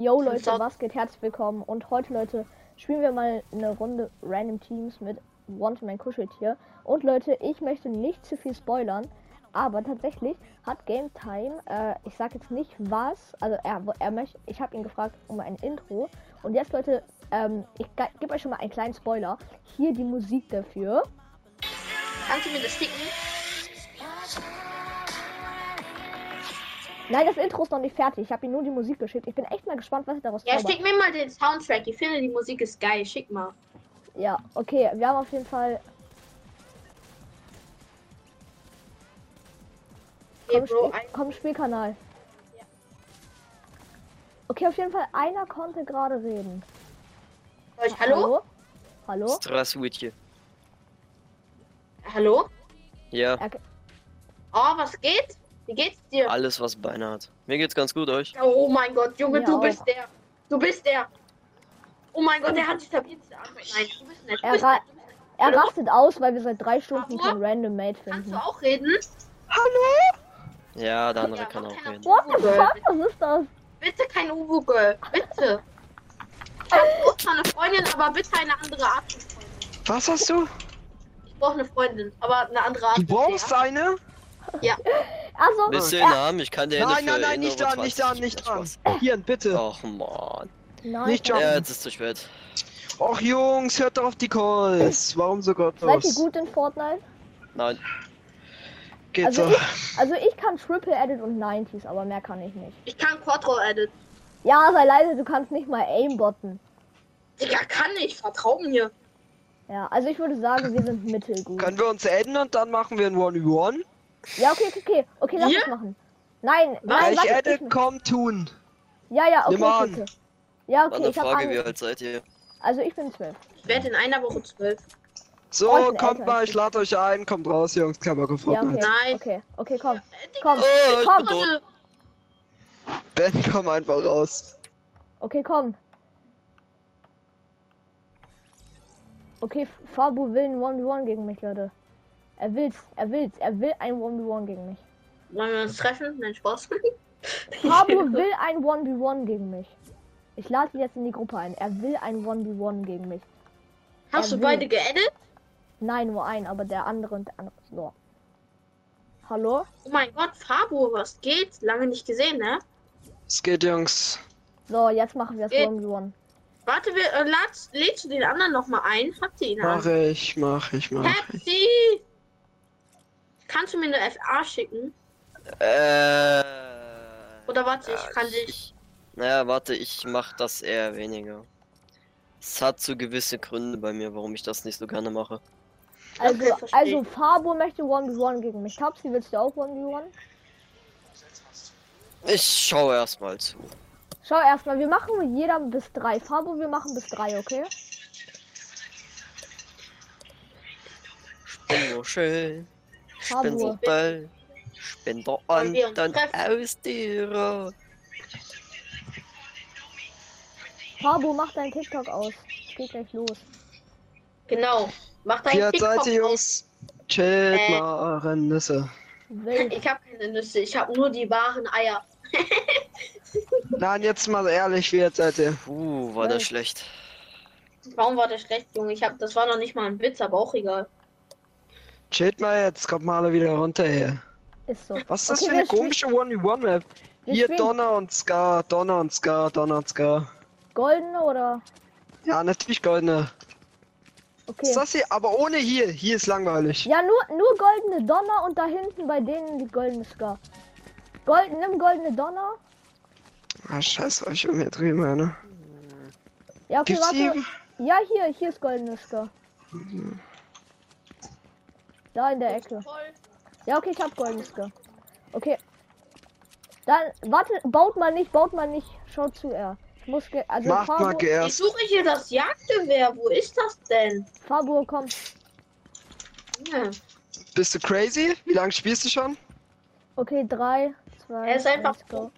Yo Leute, was geht? Herzlich willkommen. Und heute, Leute, spielen wir mal eine Runde Random Teams mit Want mein Kuscheltier. Und Leute, ich möchte nicht zu viel spoilern, aber tatsächlich hat Game Time, äh, ich sag jetzt nicht was, also er, er möchte, ich habe ihn gefragt um ein Intro. Und jetzt, Leute, ähm, ich gebe euch schon mal einen kleinen Spoiler. Hier die Musik dafür. Kannst du mir das schicken? Nein, das Intro ist noch nicht fertig. Ich habe ihm nur die Musik geschickt. Ich bin echt mal gespannt, was er daraus Ja, zaubert. schick mir mal den Soundtrack. Ich finde, die Musik ist geil. Schick mal. Ja, okay, wir haben auf jeden Fall. Hey, Komm, Bro, Spiel, ein komm Spielkanal. Okay, auf jeden Fall, einer konnte gerade reden. Deutsch. Hallo? Hallo? Здравствуйте. Hallo? Ja, Er, Oh, was geht? Wie geht's dir? alles was Beine hat. Mir geht's ganz gut, euch. Oh mein Gott, Junge, Mir du auch. bist der. Du bist der. Oh mein Gott, der hat sich verpitzt. Nein, du bist nett. Du er, bist ra er Hallo? rastet aus, weil wir seit drei Stunden Hallo? kein Random Mate Kannst finden. du auch reden? Ja, der andere Ja, kann auch reden. What the fuck? Was ist das? Bitte kein Uwu Girl. Bitte. Ich hab zwar eine Freundin, aber bitte eine andere Art von Freundin. Was hast du? Ich brauche eine Freundin, aber eine andere Art. Du brauchst eine? Also, du den er, Namen? Ich kann dir Nein, nein, nein, nicht 1,20 dran, nicht dran, nicht dran. Hier, bitte. Och man. nein, nicht seid- Ja, jetzt ist zu spät. Och Jungs, hört doch auf die Calls. Warum so Seid ihr gottlos? gut in Fortnite? Nein. Geht Also so. ich, also ich kann Triple Edit und 90s, aber mehr kann ich nicht. Ich kann Quattro Edit. Ja, sei leise, du kannst nicht mal aimbotten. Digga, kann ich. Vertrau mir. Ja, also ich würde sagen, wir sind mittelgut. Können wir uns adden und dann machen wir ein 1v1? Ja, okay, okay, okay, okay, lass es machen. Nein, Was? nein, ich warte, ich, komm tun. ja, ja, okay, okay, okay. Ja, okay, ich habe Frage, wie ange... alt seid ihr? Also ich bin zwölf. Ich werde in einer Woche zwölf. So, Oh, kommt älter mal, ich lade euch ein, kommt raus, Jungs, kann man Ja, gefragt. okay. Nein. Okay, okay, komm. Komm, Oh, ich komm. Ben, komm einfach raus. Okay, komm. Okay, Fabu will ein 1v1 gegen mich, Leute. Er will's, er will's, er will ein 1v1 gegen mich. Wollen wir uns treffen? Nein, Spaß. Fabu will ein 1v1 gegen mich. Ich lade ihn jetzt in die Gruppe ein. Er will ein 1v1 gegen mich. Hast Er du will. beide geedit? Nein, nur ein, aber der andere und der andere. So. Hallo? Oh mein Gott, Fabo, was geht? Lange nicht gesehen, ne? Es geht, Jungs. So, jetzt machen wir das Geht. 1v1. Warte, wir, äh, lad, lädst du den anderen noch mal ein? Habt ihr ihn an? Mach ich, mach ich, mach ich. Kannst du mir eine FA schicken? Äh. Oder warte, ich ja, kann ich- dich. Naja, warte, ich mach das eher weniger. Es hat so gewisse Gründe bei mir, warum ich das nicht so gerne mache. Also, Okay, also Fabo möchte 1v1 gegen mich. Tapsi, willst du auch 1v1? Ich schaue erstmal zu. Schau erstmal, wir machen jeder bis drei. Fabo, wir machen bis drei, okay? Ich so schön. Ich bin so toll. Ich bin der treffen? aus dir. Fabo, mach dein TikTok aus. Es geht gleich los. Genau. Mach dein Wie alt TikTok seid ihr, aus. Jungs? Chillt Äh. mal eure Nüsse. Ich habe keine Nüsse, ich habe nur die wahren Eier. Nein, jetzt mal ehrlich, wie alt seid ihr? Puh, war das Wild. schlecht. Warum war der schlecht, Junge? Ich hab, das war noch nicht mal ein Witz, aber auch egal. Chillt mal jetzt, kommt mal alle wieder runter hier. Ist so. Was ist das Okay, für eine komische 1v1-Map? wir Hier spielen Donner und Scar, Donner und Scar, Donner und Scar. Goldene oder? Ja, natürlich goldene. Okay. Ist das hier? Aber ohne hier. Hier ist langweilig. Ja, nur, nur goldene Donner und da hinten bei denen die goldene Scar. Gold, nimm goldene Donner. Ah, scheiße, ich will mir drüben, ne? Ja, okay, Gibt's warte. hier? Ja, hier, hier ist goldene Scar. Da in der Ecke. Ja, okay, ich hab goldene Scar. Okay. Dann, warte, baut mal nicht, baut mal nicht. Schaut zu, er. Ich muss, ge also Macht mal Fabo, Ich suche hier das Jagdgewehr. Wo ist das denn? Fabo, komm. Ja. Bist du crazy? Wie lange spielst du schon? Okay, drei, zwei, Er ist einfach go.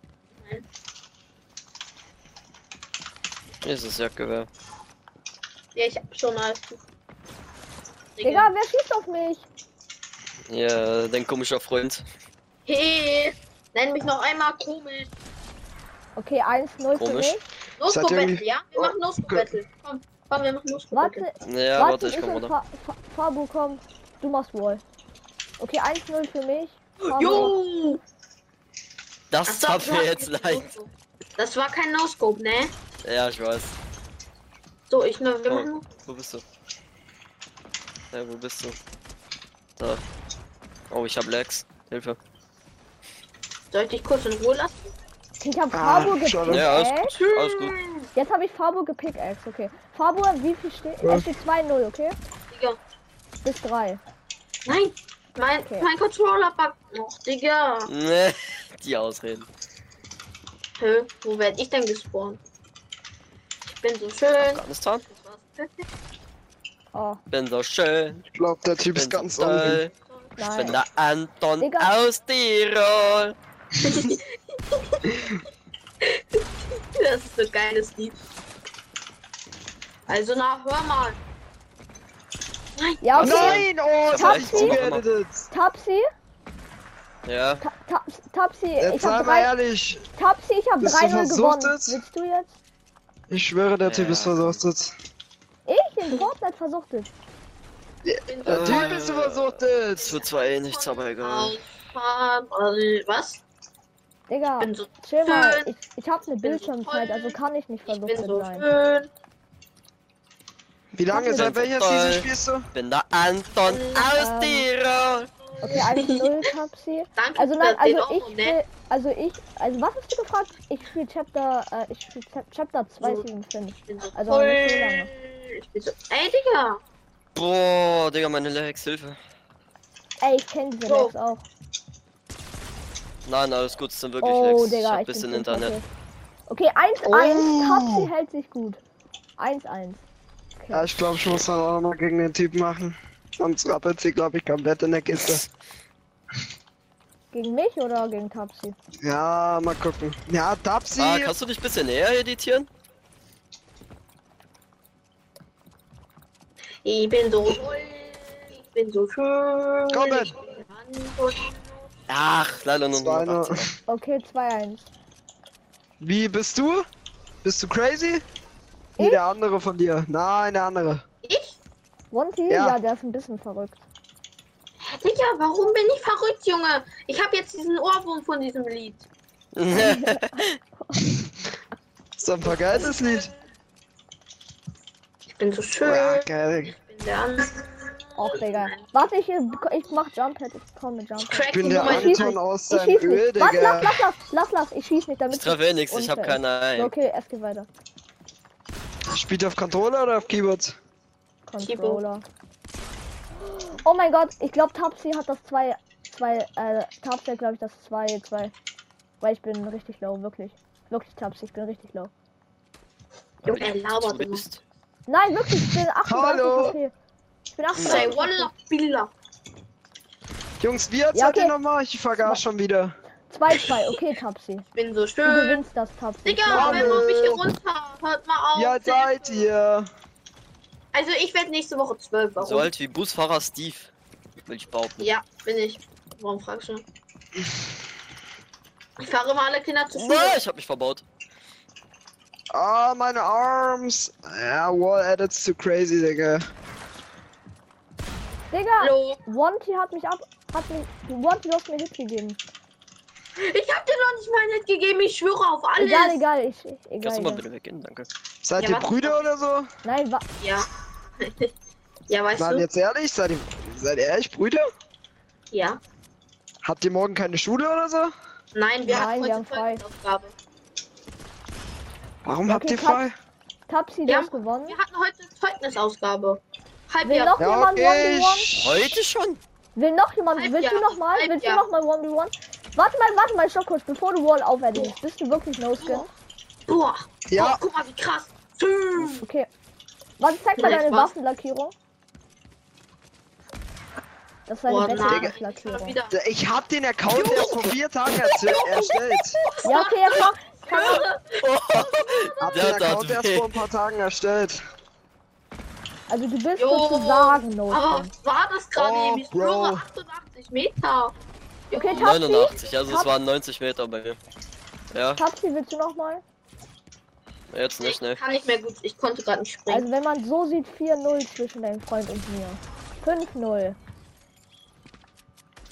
Hier ist das Jagdgewehr. Ja, ich hab schon alles. Digga, wer schießt auf mich? Ja, dein komischer Freund. Hey, nenn mich noch einmal komisch. Okay, 1-0 für mich. Ihr Battle, ja? Wir machen No-Scope Battle. Komm, komm, wir machen Warte, Battle. Ja, warte, warte, ich komm runter. Fa Fa Fabu kommt. Du machst Wall. Okay, 1-0 für mich. Jo! Das so, tat du mir jetzt leid. Das war kein No-Scope, ne? Ja, ich weiß. So, ich ne, wir Oh, machen. wo bist du? Ja, wo bist du? Da. Oh, ich hab Lags. Hilfe. Soll ich dich kurz in Ruhe lassen? Ich hab Ah, Fabu schade. Ja, alles gut. Alles gut. Jetzt habe ich Fabu gepickaxe, okay. Fabu, wie viel steht? Ja. Es steht 2-0, okay? Digga. Bis 3. Nein! Mein, Okay. mein Controller backt noch, Digga. Ne, die Ausreden. Hä? Wo werd ich denn gespawnt? Ich bin so schön. Afghanistan? Das war's. Oh, Bin so schön. Ich glaube, der Typ ist ganz so toll. Ich bin nein. der Anton Digga. aus Tirol. Das ist so ein geiles Lied. Also na, hör mal. Ja, okay. Nein, oh, das hab ich Taxi? zugeeditet. Tapsi, Ja, Ta Ta Tapsi, Jetzt ich hab mal 3 ehrlich. Tapsi, ich hab Bist du 3-0 versucht gewonnen. jetzt? Willst du jetzt? Ich schwöre, der Typ Ja. ist versuchtet. Ich in Fortnite versuchtet. Bin Der Äh, Typ ist es versuchtet. wird zwar eh nichts, aber egal. Was? Digga, Ich bin so chill mal. Ich, ich hab so Bildschirmzeit, also kann ich nicht Ich bin versuchtet so sein. schön. Wie lange, Ich seit welcher so Season spielst du? Bin der Anton aus Ähm, Tirol. Okay, 1-0 Tapsi. Danke Also nein, also Euro, ich ne? will, also ich, also was hast du gefragt? Ich spiele Chapter, äh, ich spiele Chapter 2 So. Season 5. Ich bin so Also nicht so lange. Ich bin so. Ey, Digga! Boah, Digga, meine Lags, Hilfe. Ey, ich kenne diese So. Lex auch. Nein, alles gut, es sind wirklich Oh, ich Digga, hab ich bisschen Internet. Okay, 1-1, Oh. Tapsi hält sich gut. 1-1. Ja, Okay. ich glaube, ich muss dann auch noch mal gegen den Typ machen. Sonst rappelt sie, glaube ich, komplett in der Kiste. Gegen mich oder gegen Tapsi? Ja, mal gucken. Ja, Tapsi. Ah, kannst du dich ein bisschen näher editieren? Ich bin so toll. Ich bin so schön. Komm, Ben. Ich bin Anton. Ach, leider nur Zwei nur. 180. Okay, 2-1. Wie bist du? Bist du crazy? Nee, der andere von dir. Nein, der andere. Ich? Wanty? Ja. Ja. der ist ein bisschen verrückt. Digga, warum bin ich verrückt, Junge? Ich habe jetzt diesen Ohrwurm von diesem Lied. Ist doch ein vergeiltes Lied. Ich bin so schön. Ja, geil. Ich bin der Anton. Och, Digga. Warte, ich, ich mach Jumphead. Ich komm mit Ich Jumphead. Ich bin der Anton nicht. aus Ich seinem Öl. Was? Lass, Digga. lass, lass, lass, lass. Ich schieß nicht, damit Ich treffe eh nichts, ich hab unfair keine ist. ein. Okay, es geht weiter. Spielt ihr auf Controller oder auf Keyboard? Controller. Oh mein Gott, ich glaube Tapsi hat das 2, 2, äh, Tapsi hat glaube ich das 2, 2. Weil ich bin richtig low, wirklich. Wirklich Tapsi, ich bin richtig low. Junge, er labert. Nein, wirklich, ich bin 38 Hallo. Ich bin Sei 38 Wallah Billah. Jungs, wie alt Ja, seid ihr okay. nochmal? Ich vergaß schon wieder. 2-2, okay Tapsi. Ich bin so Du schön. gewinnst das Tapsi. Digga, Hallo. wenn man mich hier runter. Hört mal auf. Alt seid ihr? Also ich werde nächste Woche 12. Warum? So alt wie Busfahrer Steve. Will ich behaupten. Ja, bin ich. Warum fragst du? Ich fahre immer alle Kinder Ah, Schule. ich hab mich verbaut. Ah, meine Arms. Ja, Wall Edits too crazy, Digga. Digga, Hallo. Wanty hat mich ab. Hat mich. Wanty, du hast mir Hit gegeben. Ich hab dir noch nicht mal nicht gegeben. Ich schwöre auf alles. Egal, egal, ich. ich egal, Kannst du mal bitte weggehen? Danke. Seid Ja, ihr Brüder oder so? Nein, wa Ja. ja, weißt Nein, du? jetzt ehrlich, seid ihr, seid ihr ehrlich Brüder? Ja. Habt ihr morgen keine Schule oder so? Nein, wir Nein, heute haben frei. Zeugnisaufgabe. Warum Okay, habt ihr Kat- frei? Tapsi, du Wir hast haben- gewonnen. Wir hatten heute Zeugnisausgabe. Will Halbjahr. noch Ja, jemand okay. 1v1? ich- Heute schon? Will noch jemand? Halb Willst du Jahr, noch mal? halb Willst du Jahr. noch mal 1v1? Warte mal, warte mal, stopp kurz, bevor du Wall auferlegst. Bist du wirklich No Skin? Boah. Ja. Oh, guck mal, wie krass. Tschüss. Okay. Warte, zeig mal deine. Waffenlackierung. Das ist eine nein. Ich Waffenlackierung. kann wieder. Ich hab den Account erst vor vier Tagen erstellt. Ja, okay, jetzt mach. Hab Der den Account erst weh. vor ein paar Tagen erstellt. Also du bist Jo. sozusagen No Aber was war das gerade Oh, eben? Ich Bro. schwöre 88 Meter. Okay, Tapsi. 89, also es Tapsi. waren 90 Meter bei mir. Ja, Tapsi, willst du noch mal? jetzt nicht, ne? Kann nicht mehr gut. Ich konnte gerade nicht springen. Also wenn man so sieht, 4-0 zwischen deinem Freund und mir. 5-0.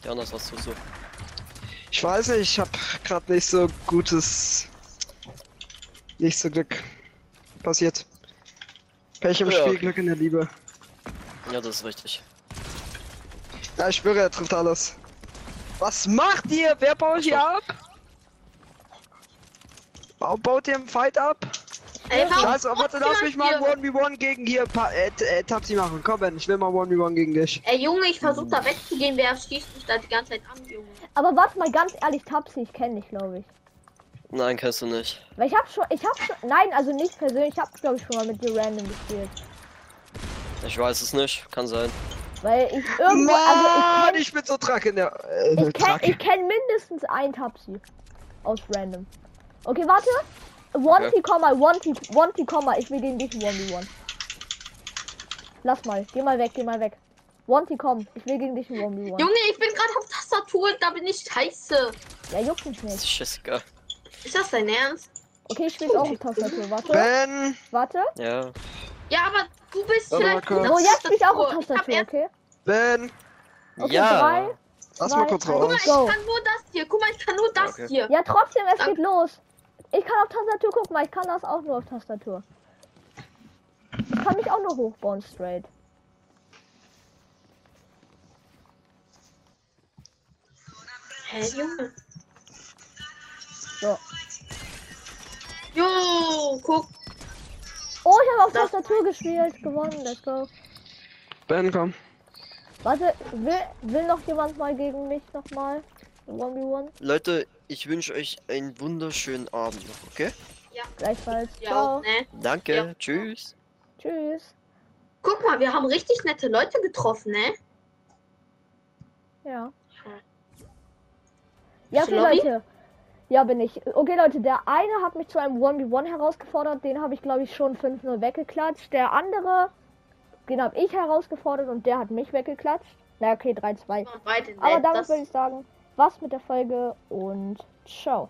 Jonas, was tust du? Ich weiß nicht, ich hab grad nicht so gutes. Nicht so Glück. Passiert. Pech im Ja. Spiel, Glück in der Liebe. Ja, das ist richtig. Ja, ich schwöre, er trifft alles. Was macht ihr? Wer baut hier ab? Bau- Baut ihr einen Fight ab? Ey, warum Scheiße, oh, warte, lass mich mal hier- 1v1 gegen hier pa äh, äh, Tapsi machen. Komm, Ben, ich will mal 1v1 gegen dich. Ey, Junge, ich versuche da wegzugehen. Wer schießt mich da die ganze Zeit an, Junge? Aber warte mal ganz ehrlich, Tapsi, ich kenne dich, glaube ich. Nein, kennst du nicht. Weil ich hab schon, ich hab schon, nein, also nicht persönlich, ich hab glaube ich schon mal mit dir random gespielt. Ich weiß es nicht, kann sein. Weil ich irgendwo, also Mann, ich ich bin so track in der. Äh, kenn, ich kenn, track. ich kenn mindestens einen Tapsi. Aus random. Okay, warte. One Okay. T, komm mal, One T, One T, komm mal, ich will gegen dich ein 1v1. Lass mal, geh mal weg, geh mal weg. One T, komm, ich will gegen dich ein 1v1. Junge, ich bin gerade auf Tastatur. Da bin ich scheiße. Ja, juckt mich Das nicht. ist scheißegal. Ist das dein Ernst? Okay, ich spiel's auch auf Tastatur, warte. Ben, Warte. Ja. Ja, aber du bist vielleicht. So, jetzt spiel ich auch auf Tastatur. Okay? Ben, Okay, ja. drei. lass mal kurz eins. Guck mal, raus. ich Go. kann nur das hier. Guck mal, ich kann nur das Okay. hier. Ja, trotzdem, es Danke. geht los. Ich kann auf Tastatur, guck mal, ich kann das auch nur auf Tastatur. Ich kann mich auch nur hochbauen, straight. Hä, Junge? Jo, guck. Oh, ich habe auf Das- Tastatur gespielt. Gewonnen, let's go. Ben, komm. Warte, will, will noch jemand mal gegen mich nochmal? 1v1? Leute, ich wünsche euch einen wunderschönen Abend noch, okay? Gleichfalls. Ja, Ciao. ne? Danke, Ja. tschüss. Tschüss. Guck mal, wir haben richtig nette Leute getroffen, ne? Ja. Ja, Lobby? Leute. Ja, bin ich. Okay, Leute, der eine hat mich zu einem 1v1 herausgefordert. Den habe ich, glaube ich, schon 5-0 weggeklatscht. Der andere, den habe ich herausgefordert und der hat mich weggeklatscht. Na, okay, 3-2. Und beide nett. Aber damit würde ich sagen, was mit der Folge und ciao.